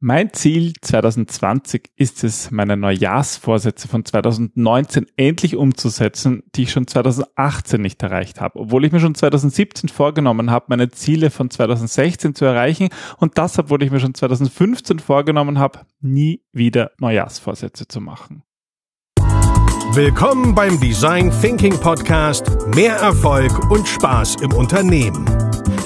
Mein Ziel 2020 ist es, meine Neujahrsvorsätze von 2019 endlich umzusetzen, die ich schon 2018 nicht erreicht habe, obwohl ich mir schon 2017 vorgenommen habe, meine Ziele von 2016 zu erreichen und das, obwohl ich mir schon 2015 vorgenommen habe, nie wieder Neujahrsvorsätze zu machen. Willkommen beim Design Thinking Podcast Mehr Erfolg und Spaß im Unternehmen.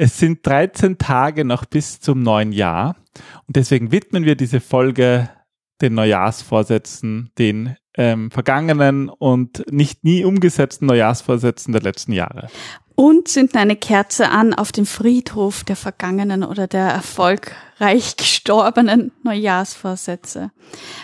Es sind 13 Tage noch bis zum neuen Jahr. Und deswegen widmen wir diese Folge den Neujahrsvorsätzen, den ähm, vergangenen und nicht nie umgesetzten Neujahrsvorsätzen der letzten Jahre und zünden eine Kerze an auf dem Friedhof der vergangenen oder der erfolgreich gestorbenen Neujahrsvorsätze.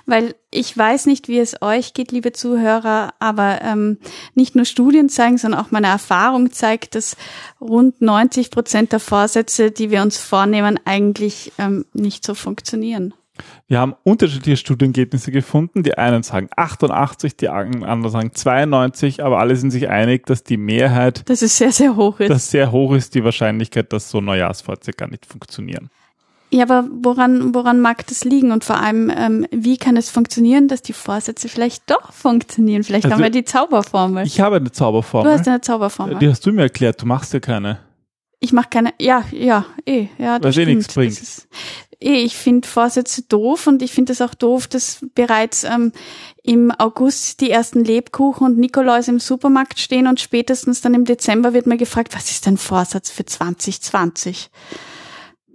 Weil ich weiß nicht, wie es euch geht, liebe Zuhörer, aber ähm, nicht nur Studien zeigen, sondern auch meine Erfahrung zeigt, dass rund 90 Prozent der Vorsätze, die wir uns vornehmen, eigentlich ähm, nicht so funktionieren. Wir haben unterschiedliche Studienergebnisse gefunden. Die einen sagen 88, die anderen sagen 92, aber alle sind sich einig, dass die Mehrheit, dass es sehr, sehr hoch ist. Dass sehr hoch ist die Wahrscheinlichkeit, dass so Neujahrsvorsätze gar nicht funktionieren. Ja, aber woran, woran mag das liegen? Und vor allem, ähm, wie kann es funktionieren, dass die Vorsätze vielleicht doch funktionieren? Vielleicht also, haben wir die Zauberformel. Ich habe eine Zauberformel. Du hast eine Zauberformel. Die hast du mir erklärt, du machst ja keine. Ich mache keine, ja, ja, eh, ja, das Weil eh nichts bringt. Ist, eh, ich finde Vorsätze doof und ich finde es auch doof, dass bereits ähm, im August die ersten Lebkuchen und Nikolaus im Supermarkt stehen und spätestens dann im Dezember wird mir gefragt, was ist dein Vorsatz für 2020?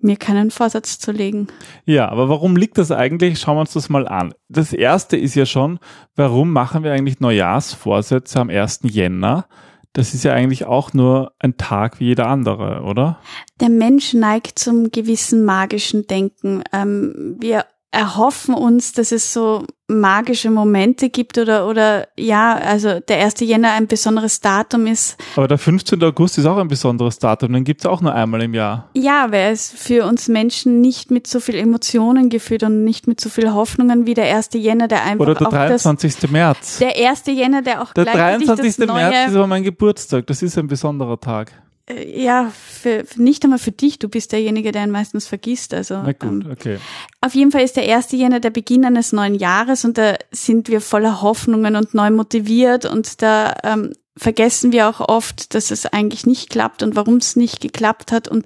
Mir keinen Vorsatz zu legen. Ja, aber warum liegt das eigentlich? Schauen wir uns das mal an. Das erste ist ja schon, warum machen wir eigentlich Neujahrsvorsätze am 1. Jänner? Das ist ja eigentlich auch nur ein Tag wie jeder andere, oder? Der Mensch neigt zum gewissen magischen Denken. Ähm, wir erhoffen uns, dass es so magische Momente gibt oder, oder ja, also der 1. Jänner ein besonderes Datum ist. Aber der 15. August ist auch ein besonderes Datum, den gibt es auch nur einmal im Jahr. Ja, weil es für uns Menschen nicht mit so viel Emotionen geführt und nicht mit so viel Hoffnungen wie der 1. Jänner, der einfach Oder der 23. Das, März. Der 1. Jänner, der auch Der 23. März ist aber mein Geburtstag, das ist ein besonderer Tag. Äh, ja, für, nicht einmal für dich, du bist derjenige, der ihn meistens vergisst. Also, Na gut, ähm, okay. Auf jeden Fall ist der erste Jänner der Beginn eines neuen Jahres und da sind wir voller Hoffnungen und neu motiviert und da ähm, vergessen wir auch oft, dass es eigentlich nicht klappt und warum es nicht geklappt hat und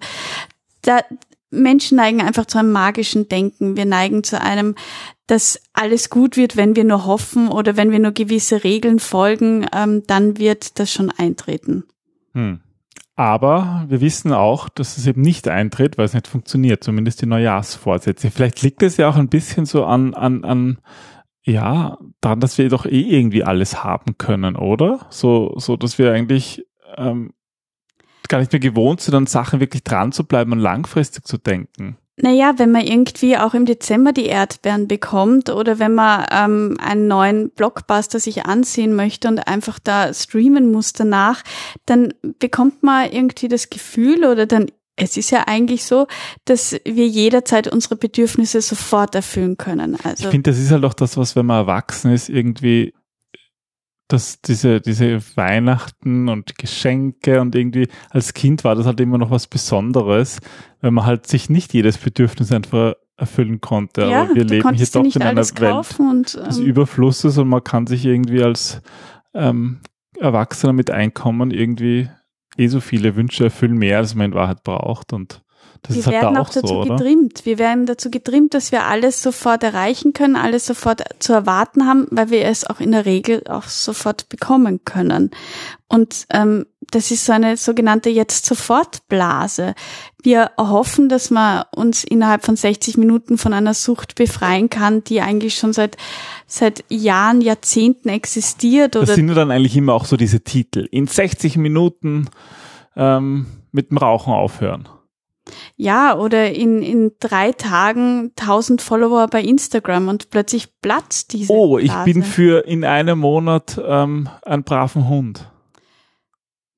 da Menschen neigen einfach zu einem magischen Denken. Wir neigen zu einem, dass alles gut wird, wenn wir nur hoffen oder wenn wir nur gewisse Regeln folgen, ähm, dann wird das schon eintreten. Hm. Aber wir wissen auch, dass es eben nicht eintritt, weil es nicht funktioniert, zumindest die Neujahrsvorsätze. Vielleicht liegt es ja auch ein bisschen so an, an, an ja, daran, dass wir doch eh irgendwie alles haben können, oder? So, so dass wir eigentlich ähm, gar nicht mehr gewohnt sind, an Sachen wirklich dran zu bleiben und langfristig zu denken. Naja, wenn man irgendwie auch im Dezember die Erdbeeren bekommt oder wenn man ähm, einen neuen Blockbuster sich ansehen möchte und einfach da streamen muss danach, dann bekommt man irgendwie das Gefühl oder dann es ist ja eigentlich so, dass wir jederzeit unsere Bedürfnisse sofort erfüllen können. Also ich finde, das ist halt auch das, was wenn man erwachsen ist, irgendwie dass diese, diese Weihnachten und Geschenke und irgendwie als Kind war das halt immer noch was Besonderes, wenn man halt sich nicht jedes Bedürfnis einfach erfüllen konnte. Ja, Aber wir leben hier doch in einer Welt und, ähm, des Überflusses und man kann sich irgendwie als ähm, Erwachsener mit Einkommen irgendwie eh so viele Wünsche erfüllen, mehr als man in Wahrheit braucht und das wir werden da auch, dazu so, getrimmt. Wir werden dazu getrimmt, dass wir alles sofort erreichen können, alles sofort zu erwarten haben, weil wir es auch in der Regel auch sofort bekommen können. Und ähm, das ist so eine sogenannte Jetzt-Sofort-Blase. Wir hoffen, dass man uns innerhalb von 60 Minuten von einer Sucht befreien kann, die eigentlich schon seit seit Jahren, Jahrzehnten existiert. Oder das sind ja dann eigentlich immer auch so diese Titel. In 60 Minuten ähm, mit dem Rauchen aufhören. Ja, oder in, in drei Tagen 1000 Follower bei Instagram und plötzlich platzt diese. Oh, ich Blase. bin für in einem Monat ähm, einen braven Hund.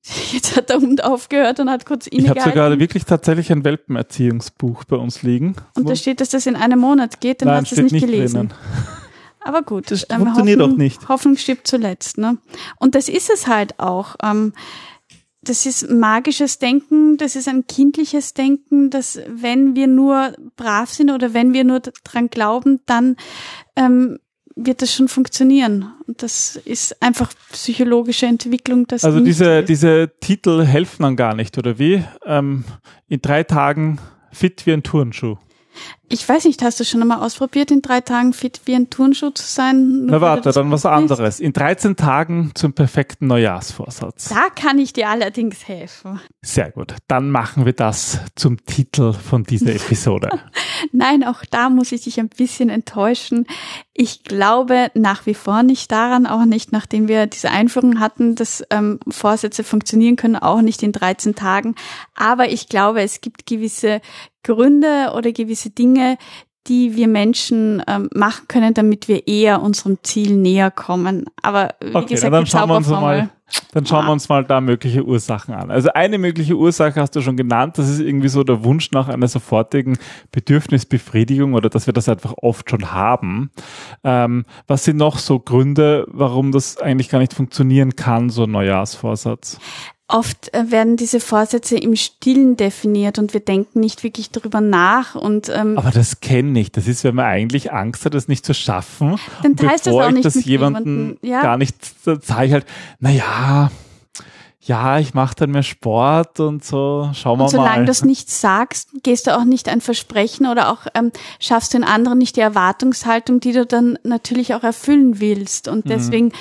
Jetzt hat der Hund aufgehört und hat kurz Ich habe innegehalten. sogar wirklich tatsächlich ein Welpenerziehungsbuch bei uns liegen. und da steht, dass das in einem Monat geht, dann Nein, hast du es nicht, nicht gelesen. drinnen. Aber gut, Das ähm, funktioniert Hoffnung, auch nicht. Hoffnung stirbt zuletzt. Ne? Und das ist es halt auch. Ähm, das ist magisches Denken, das ist ein kindliches Denken, dass wenn wir nur brav sind oder wenn wir nur dran glauben, dann ähm, wird das schon funktionieren. Und das ist einfach psychologische Entwicklung. Das Also diese, ist. diese Titel helfen dann gar nicht, oder wie? Ähm, in drei Tagen fit wie ein Turnschuh. Ich weiß nicht, hast du schon einmal ausprobiert, in drei Tagen fit wie ein Turnschuh zu sein? Na warte, dann was anderes. In 13 Tagen zum perfekten Neujahrsvorsatz. Da kann ich dir allerdings helfen. Sehr gut. Dann machen wir das zum Titel von dieser Episode. Nein, auch da muss ich dich ein bisschen enttäuschen. Ich glaube nach wie vor nicht daran, auch nicht nachdem wir diese Einführung hatten, dass ähm, Vorsätze funktionieren können, auch nicht in 13 Tagen. Aber ich glaube, es gibt gewisse Gründe oder gewisse Dinge, die wir Menschen ähm, machen können, damit wir eher unserem Ziel näher kommen. Aber wie Okay, gesagt, dann schauen wir uns mal, dann schauen wir uns mal da mögliche Ursachen an. Also eine mögliche Ursache hast du schon genannt, das ist irgendwie so der Wunsch nach einer sofortigen Bedürfnisbefriedigung oder dass wir das einfach oft schon haben. Ähm, was sind noch so Gründe, warum das eigentlich gar nicht funktionieren kann, so ein Neujahrsvorsatz? Oft äh, werden diese Vorsätze im Stillen definiert und wir denken nicht wirklich darüber nach und ähm, Aber das kenne ich. Das ist, wenn man eigentlich Angst hat, das nicht zu schaffen. Dann teilst du es bevor auch ich nicht das mit jemandem jemandem, ja. gar nicht ich halt, na ja, ja, ich mache dann mehr Sport und so. Schauen wir Und solange mal. du es nicht sagst, gehst du auch nicht ein Versprechen oder auch ähm, schaffst den anderen nicht die Erwartungshaltung, die du dann natürlich auch erfüllen willst. Mhm. Und deswegen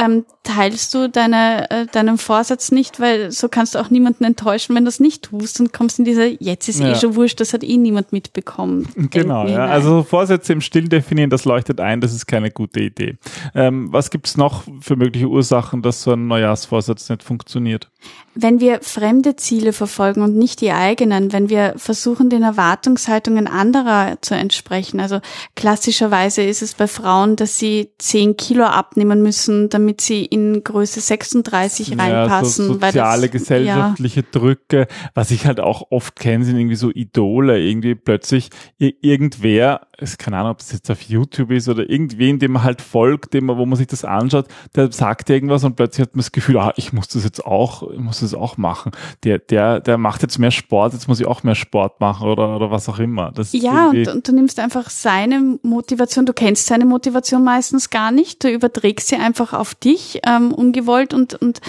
ähm, teilst du deine, äh, deinen Vorsatz nicht, weil so kannst du auch niemanden enttäuschen, wenn du es nicht tust und kommst in dieser, jetzt ist Ja. eh schon wurscht, das hat eh niemand mitbekommen. Genau, ja. Also Vorsätze im Stillen definieren, das leuchtet ein, das ist keine gute Idee. Ähm, was gibt's noch für mögliche Ursachen, dass so ein Neujahrsvorsatz nicht funktioniert? Wenn wir fremde Ziele verfolgen und nicht die eigenen, wenn wir versuchen, den Erwartungshaltungen anderer zu entsprechen, also klassischerweise ist es bei Frauen, dass sie 10 Kilo abnehmen müssen, damit sie in Größe 36 reinpassen. Ja, so soziale, das, gesellschaftliche Drücke. Was ich halt auch oft kenne, sind irgendwie so Idole. Irgendwie plötzlich ir- irgendwer, ist keine Ahnung, ob das jetzt auf YouTube ist oder irgendwen, dem man halt folgt, dem man, wo man sich das anschaut, der sagt irgendwas und plötzlich hat man das Gefühl, ah, ich muss das jetzt auch, ich muss das auch machen. Der, der, der macht jetzt mehr Sport, jetzt muss ich auch mehr Sport machen oder, oder was auch immer. Das Ja, und, und du nimmst einfach seine Motivation, du kennst seine Motivation meistens gar nicht, du überträgst sie einfach auf dich, ähm, ungewollt und, und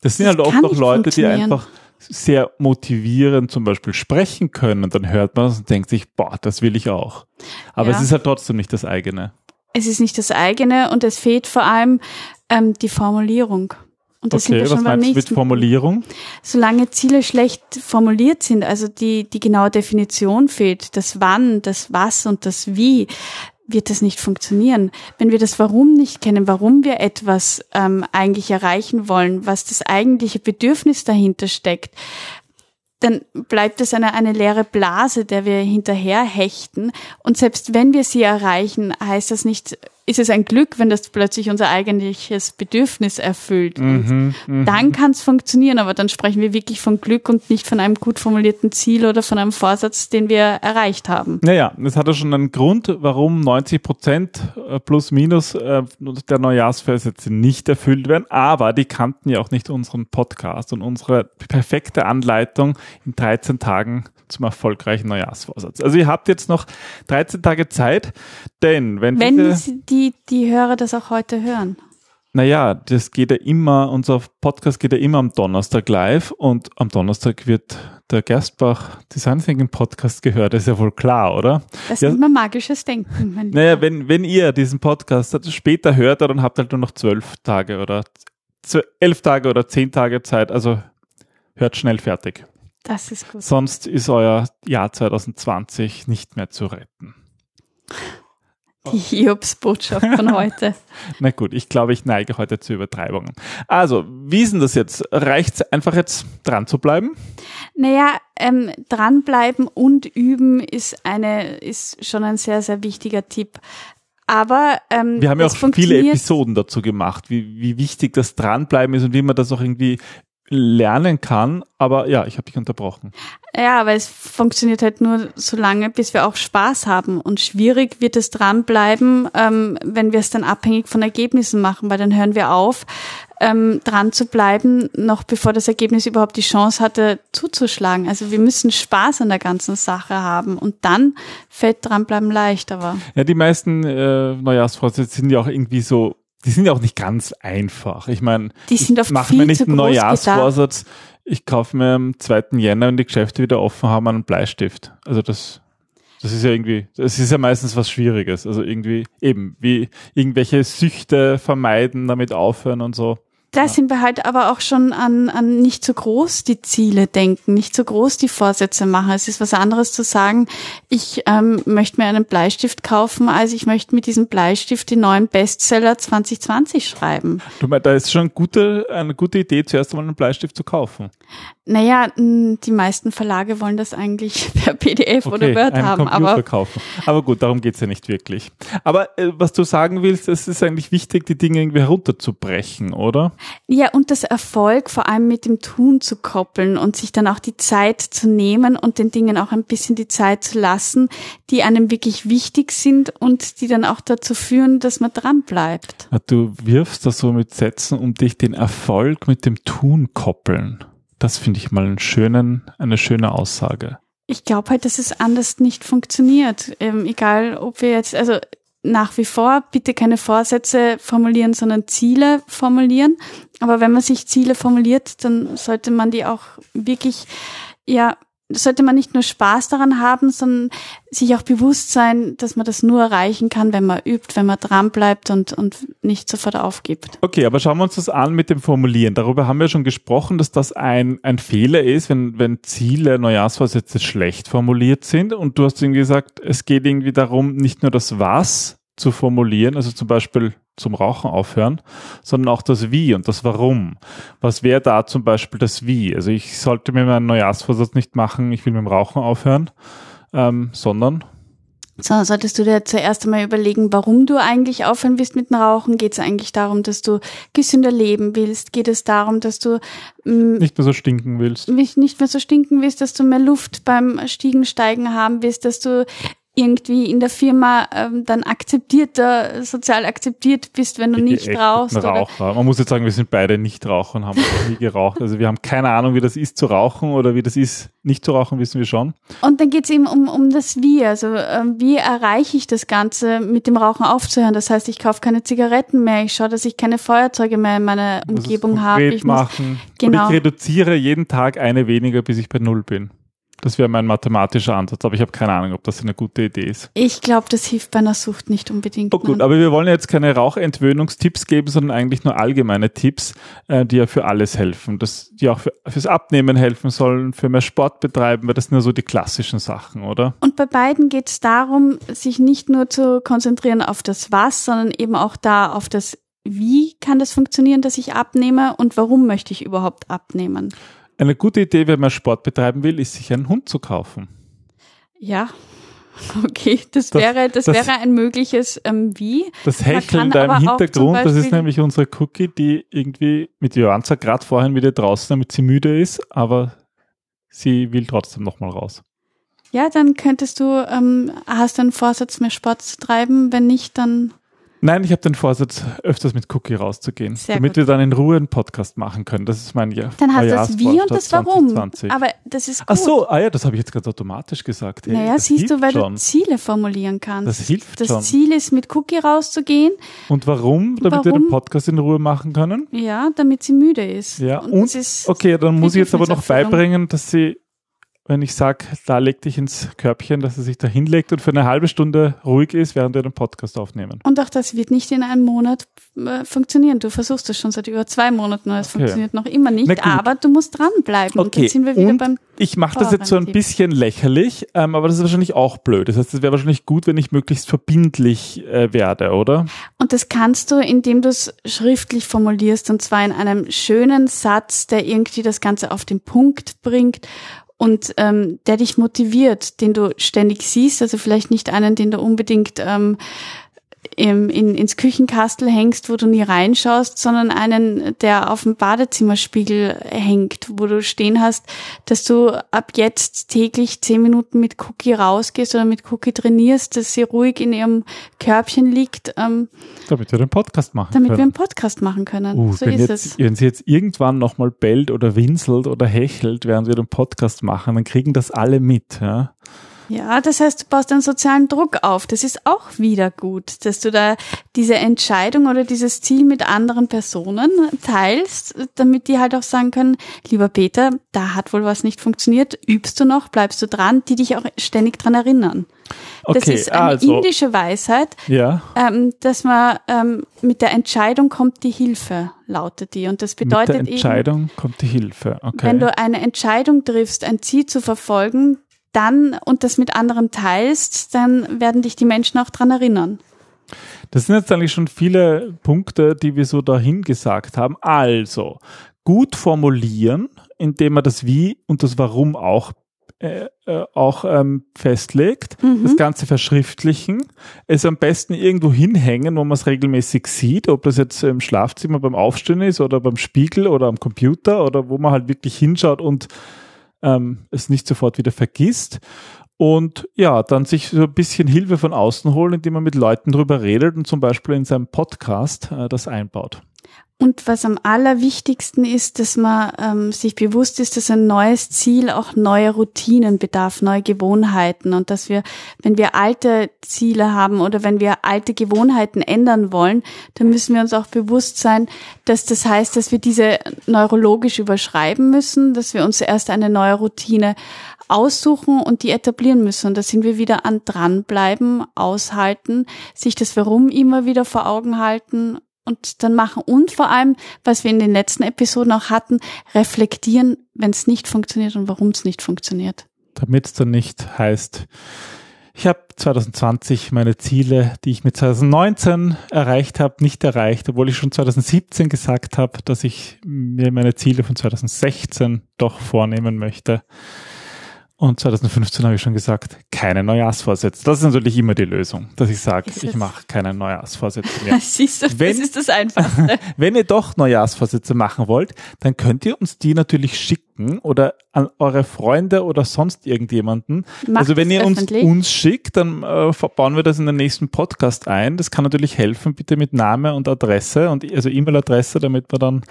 Das sind Das halt oft auch Leute, die einfach sehr motivierend zum Beispiel sprechen können. Und dann hört man das und denkt sich, boah, das will ich auch. Aber Ja. es ist halt trotzdem nicht das eigene. es ist nicht das eigene und es fehlt vor allem ähm, die Formulierung. Und das sind Okay, wir was schon beim meinst du mit nächsten Formulierung? solange Ziele schlecht formuliert sind, also die, die genaue Definition fehlt, das Wann, das Was und das Wie, wird das nicht funktionieren. Wenn wir das Warum nicht kennen, warum wir etwas ähm, eigentlich erreichen wollen, was das eigentliche Bedürfnis dahinter steckt, dann bleibt es eine, eine leere Blase, der wir hinterher hechten. Und selbst wenn wir sie erreichen, heißt das nicht, ist es ein Glück, wenn das plötzlich unser eigentliches Bedürfnis erfüllt. Und dann kann es funktionieren, aber dann sprechen wir wirklich von Glück und nicht von einem gut formulierten Ziel oder von einem Vorsatz, den wir erreicht haben. Naja, das hat ja schon einen Grund, warum 90 Prozent äh, plus minus äh, der Neujahrsvorsätze nicht erfüllt werden. Aber die kannten ja auch nicht unseren Podcast und unsere perfekte Anleitung in 13 Tagen zum erfolgreichen Neujahrsvorsatz. Also ihr habt jetzt noch 13 Tage Zeit, denn wenn, Wenn diese, die, die Hörer das auch heute hören. naja, das geht ja immer, unser Podcast geht ja immer am Donnerstag live und am Donnerstag wird der Gerstbach Design Thinking Podcast gehört, das ist ja wohl klar, oder? Das Ja. nennt man magisches Denken. Mein Naja, Lieber. wenn, wenn ihr diesen Podcast später hört, dann habt ihr halt nur noch zwölf Tage oder elf Tage oder zehn Tage Zeit. Also hört schnell fertig. das ist gut. Sonst ist euer Jahr 2020 nicht mehr zu retten. Die Hiobs-Botschaft von heute. Na gut, ich glaube, ich neige heute zu Übertreibungen. Also, wie ist denn das jetzt? Reicht es einfach jetzt dran zu bleiben? Naja, ähm, dranbleiben und üben ist eine, ist schon ein sehr, sehr wichtiger Tipp. Aber ähm, wir haben ja auch viele Episoden dazu gemacht, wie, wie wichtig das Dranbleiben ist und wie man das auch irgendwie lernen kann. Aber ja, ich habe dich unterbrochen. Ja, aber es funktioniert halt nur so lange, bis wir auch Spaß haben. Und schwierig wird es dranbleiben, ähm, wenn wir es dann abhängig von Ergebnissen machen, weil dann hören wir auf, ähm, dran zu bleiben, noch bevor das Ergebnis überhaupt die Chance hatte, zuzuschlagen. Also wir müssen Spaß an der ganzen Sache haben und dann fällt dranbleiben leicht, aber Ja, die meisten äh, Neujahrsvorsätze sind ja auch irgendwie so, die sind ja auch nicht ganz einfach. Ich meine, Die sind ich mache mir nicht einen Neujahrsvorsatz, ich kaufe mir am 2. Jänner, wenn die Geschäfte wieder offen haben, einen Bleistift. Also das, das ist ja irgendwie, das ist ja meistens was Schwieriges. Also irgendwie eben, wie irgendwelche Süchte vermeiden, damit aufhören und so. Da sind wir halt aber auch schon an, an nicht so groß die Ziele denken, nicht so groß die Vorsätze machen. Es ist was anderes zu sagen, ich ähm, möchte mir einen Bleistift kaufen, als ich möchte mit diesem Bleistift die neuen Bestseller 2020 schreiben. Du meinst, da ist schon eine gute, eine gute Idee, zuerst einmal einen Bleistift zu kaufen. Naja, die meisten Verlage wollen das eigentlich per PDF oder Word haben, Computer aber kaufen. Aber gut, darum geht's ja nicht wirklich. Aber äh, was du sagen willst, es ist eigentlich wichtig, die Dinge irgendwie herunterzubrechen, oder? Ja, und das Erfolg vor allem mit dem Tun zu koppeln und sich dann auch die Zeit zu nehmen und den Dingen auch ein bisschen die Zeit zu lassen, die einem wirklich wichtig sind und die dann auch dazu führen, dass man dran bleibt. Du wirfst das so mit Sätzen, um dich den Erfolg mit dem Tun koppeln. Das finde ich mal einen schönen, eine schöne Aussage. Ich glaube halt, dass es anders nicht funktioniert. Ähm, egal, ob wir jetzt, also nach wie vor bitte keine Vorsätze formulieren, sondern Ziele formulieren. Aber wenn man sich Ziele formuliert, dann sollte man die auch wirklich, ja, sollte man nicht nur Spaß daran haben, sondern sich auch bewusst sein, dass man das nur erreichen kann, wenn man übt, wenn man dran und, und nicht sofort aufgibt. Okay, aber schauen wir uns das an mit dem Formulieren. Darüber haben wir schon gesprochen, dass das ein, ein Fehler ist, wenn, wenn Ziele, Neujahrsvorsätze schlecht formuliert sind. Und du hast irgendwie gesagt, es geht irgendwie darum, nicht nur das Was zu formulieren, also zum Beispiel zum Rauchen aufhören, sondern auch das Wie und das Warum. Was wäre da zum Beispiel das Wie? Also ich sollte mir meinen Neujahrsvorsatz nicht machen, ich will mit dem Rauchen aufhören, ähm, sondern So, solltest du dir zuerst einmal überlegen, warum du eigentlich aufhören willst mit dem Rauchen. Geht es eigentlich darum, dass du gesünder leben willst? Geht es darum, dass du mh, nicht mehr so stinken willst. mich nicht mehr so stinken willst, dass du mehr Luft beim Stiegen steigen haben willst, dass du irgendwie in der Firma ähm, dann akzeptierter, sozial akzeptiert bist, wenn du nicht geächteten rauchst. Raucher. Man muss jetzt sagen, wir sind beide nicht Raucher und haben auch nie geraucht. Also wir haben keine Ahnung, wie das ist zu rauchen oder wie das ist nicht zu rauchen, wissen wir schon. und dann geht es eben um, um das Wie. Also ähm, wie erreiche ich das Ganze mit dem Rauchen aufzuhören? Das heißt, ich kaufe keine Zigaretten mehr, ich schaue, dass ich keine Feuerzeuge mehr in meiner Umgebung habe. Ich muss machen. genau. Und ich reduziere jeden Tag eine weniger, bis ich bei Null bin. Das wäre mein mathematischer Ansatz, aber ich habe keine Ahnung, ob das eine gute Idee ist. Ich glaube, das hilft bei einer Sucht nicht unbedingt. Oh gut, Nein. aber wir wollen jetzt keine Rauchentwöhnungstipps geben, sondern eigentlich nur allgemeine Tipps, äh, die ja für alles helfen. Das, die auch für, fürs Abnehmen helfen sollen, für mehr Sport betreiben, weil das sind ja so die klassischen Sachen, oder? Und bei beiden geht es darum, sich nicht nur zu konzentrieren auf das Was, sondern eben auch da auf das Wie kann das funktionieren, dass ich abnehme und warum möchte ich überhaupt abnehmen. Eine gute Idee, wenn man Sport betreiben will, ist, sich einen Hund zu kaufen. Ja, okay, das, Das- wäre das, das- wäre ein mögliches ähm, Wie. Das Hecheln da im Hintergrund, das ist nämlich unsere Cookie, die irgendwie mit Johansa gerade vorhin wieder draußen, damit sie müde ist, aber sie will trotzdem nochmal raus. Ja, dann könntest du, ähm, hast du einen Vorsatz, mehr Sport zu treiben? Wenn nicht, dann Nein, ich habe den Vorsatz, öfters mit Cookie rauszugehen, Sehr damit gut. wir dann in Ruhe einen Podcast machen können. Das ist mein ja dann hast du das Wie und das Warum. 2020. Aber das ist gut. Ach so, ah ja, das habe ich jetzt ganz automatisch gesagt. Hey, Naja, das siehst du, weil schon. du Ziele formulieren kannst. Das hilft das schon. Ziel ist, mit Cookie rauszugehen, Und warum? Damit wir den Warum? Podcast in Ruhe machen können? ja, damit sie müde ist. Ja, und, und, das ist okay, dann muss ich jetzt aber noch beibringen, dass sie wenn ich sage, da leg dich ins Körbchen, dass er sich da hinlegt und für eine halbe Stunde ruhig ist, während wir den Podcast aufnehmen. Und auch das wird nicht in einem Monat äh, funktionieren. Du versuchst es schon seit über zwei Monaten, es okay. funktioniert noch immer nicht, aber du musst dranbleiben. Okay. Und jetzt sind wir wieder und beim ich mache das jetzt so ein bisschen lächerlich, ähm, aber das ist wahrscheinlich auch blöd. Das heißt, es wäre wahrscheinlich gut, wenn ich möglichst verbindlich äh, werde, oder? Und das kannst du, indem du es schriftlich formulierst, und zwar in einem schönen Satz, der irgendwie das Ganze auf den Punkt bringt und ähm, der dich motiviert, den du ständig siehst, also vielleicht nicht einen, den du unbedingt ähm, in, ins Küchenkastel hängst, wo du nie reinschaust, sondern einen, der auf dem Badezimmerspiegel hängt, wo du stehen hast, dass du ab jetzt täglich zehn Minuten mit Cookie rausgehst oder mit Cookie trainierst, dass sie ruhig in ihrem Körbchen liegt. Ähm, damit wir den Podcast machen damit können. wir einen Podcast machen können. Uh, so wenn, ist jetzt, es. wenn sie jetzt irgendwann nochmal bellt oder winselt oder hechelt, während wir den Podcast machen, dann kriegen das alle mit. Ja? Ja, das heißt, du baust einen sozialen Druck auf. Das ist auch wieder gut, dass du da diese Entscheidung oder dieses Ziel mit anderen Personen teilst, damit die halt auch sagen können, lieber Peter, da hat wohl was nicht funktioniert, übst du noch, bleibst du dran, die dich auch ständig dran erinnern. Okay, das ist eine also, indische Weisheit, ja. ähm, dass man ähm, mit der Entscheidung kommt die Hilfe, lautet die. Und das bedeutet mit der Entscheidung eben, kommt die Hilfe. Okay. Wenn du eine Entscheidung triffst, ein Ziel zu verfolgen, dann und das mit anderen teilst, dann werden dich die Menschen auch dran erinnern. Das sind jetzt eigentlich schon viele Punkte, die wir so dahin gesagt haben. Also, gut formulieren, indem man das Wie und das Warum auch äh, äh, auch ähm, festlegt, mhm. das Ganze verschriftlichen, es am besten irgendwo hinhängen, wo man es regelmäßig sieht, ob das jetzt im Schlafzimmer beim Aufstehen ist oder beim Spiegel oder am Computer oder wo man halt wirklich hinschaut und ähm, es nicht sofort wieder vergisst. Und ja, dann sich so ein bisschen Hilfe von außen holen, indem man mit Leuten drüber redet und zum Beispiel in seinem Podcast äh, das einbaut. Und was am allerwichtigsten ist, dass man ähm, sich bewusst ist, dass ein neues Ziel auch neue Routinen bedarf, neue Gewohnheiten und dass wir, wenn wir alte Ziele haben oder wenn wir alte Gewohnheiten ändern wollen, dann müssen wir uns auch bewusst sein, dass das heißt, dass wir diese neurologisch überschreiben müssen, dass wir uns erst eine neue Routine aussuchen und die etablieren müssen. Und da sind wir wieder an dranbleiben, aushalten, sich das Warum immer wieder vor Augen halten und dann machen und vor allem, was wir in den letzten Episoden auch hatten, reflektieren, wenn es nicht funktioniert und warum es nicht funktioniert. Damit es dann nicht heißt, ich habe 2020 meine Ziele, die ich mit 2019 erreicht habe, nicht erreicht, obwohl ich schon 2017 gesagt habe, dass ich mir meine Ziele von 2016 doch vornehmen möchte. Und 2015 habe ich schon gesagt, keine Neujahrsvorsätze. Das ist natürlich immer die Lösung, dass ich sage, ich mache keine Neujahrsvorsätze mehr. Siehst du, wenn, das ist das Einfachste. wenn ihr doch Neujahrsvorsätze machen wollt, dann könnt ihr uns die natürlich schicken oder an eure Freunde oder sonst irgendjemanden. Macht also wenn ihr uns, uns schickt, dann äh, bauen wir das in den nächsten Podcast ein. Das kann natürlich helfen, bitte mit Name und Adresse und also E-Mail-Adresse, damit man dann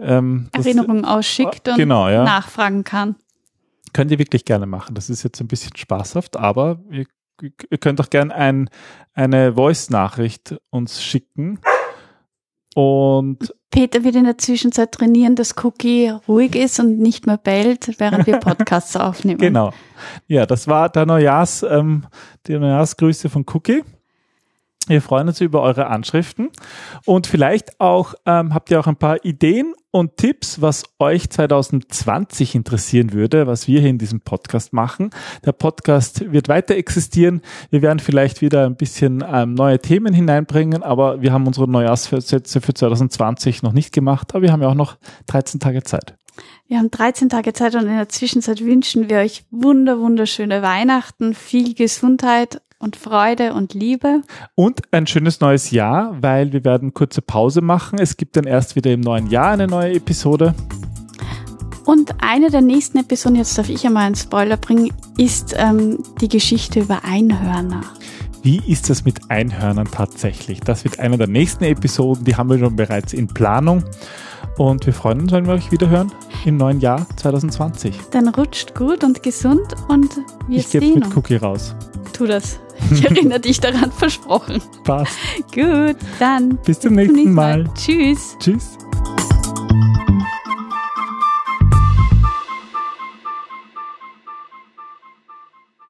ähm, Erinnerungen ausschickt und genau, ja. nachfragen kann. Könnt ihr wirklich gerne machen. Das ist jetzt ein bisschen spaßhaft, aber ihr, ihr könnt auch gerne ein, eine Voice-Nachricht uns schicken. Und Peter wird in der Zwischenzeit trainieren, dass Cookie ruhig ist und nicht mehr bellt, während wir Podcasts aufnehmen. Genau. Ja, das war der Neujahrs, ähm, die Neujahrsgrüße von Cookie. Wir freuen uns über eure Anschriften und vielleicht auch ähm, habt ihr auch ein paar Ideen und Tipps, was euch 2020 interessieren würde, was wir hier in diesem Podcast machen. Der Podcast wird weiter existieren. Wir werden vielleicht wieder ein bisschen ähm, neue Themen hineinbringen, aber wir haben unsere Neujahrsvorsätze für 2020 noch nicht gemacht, aber wir haben ja auch noch 13 Tage Zeit. Wir haben 13 Tage Zeit und in der Zwischenzeit wünschen wir euch wunder, wunderschöne Weihnachten, viel Gesundheit und Freude und Liebe. Und ein schönes neues Jahr, weil wir werden kurze Pause machen. Es gibt dann erst wieder im neuen Jahr eine neue Episode. Und eine der nächsten Episoden, jetzt darf ich einmal einen Spoiler bringen, ist ähm, die Geschichte über Einhörner. Wie ist das mit Einhörnern tatsächlich? Das wird eine der nächsten Episoden, die haben wir schon bereits in Planung. Und wir freuen uns, wenn wir euch wieder hören im neuen Jahr 2020. Dann rutscht gut und gesund und wir ich sehen uns. Ich gebe mit Cookie raus. Tu das. Ich erinnere dich daran, versprochen. Passt. Gut, dann. Bis zum nächsten Mal. Mal. Tschüss. Tschüss.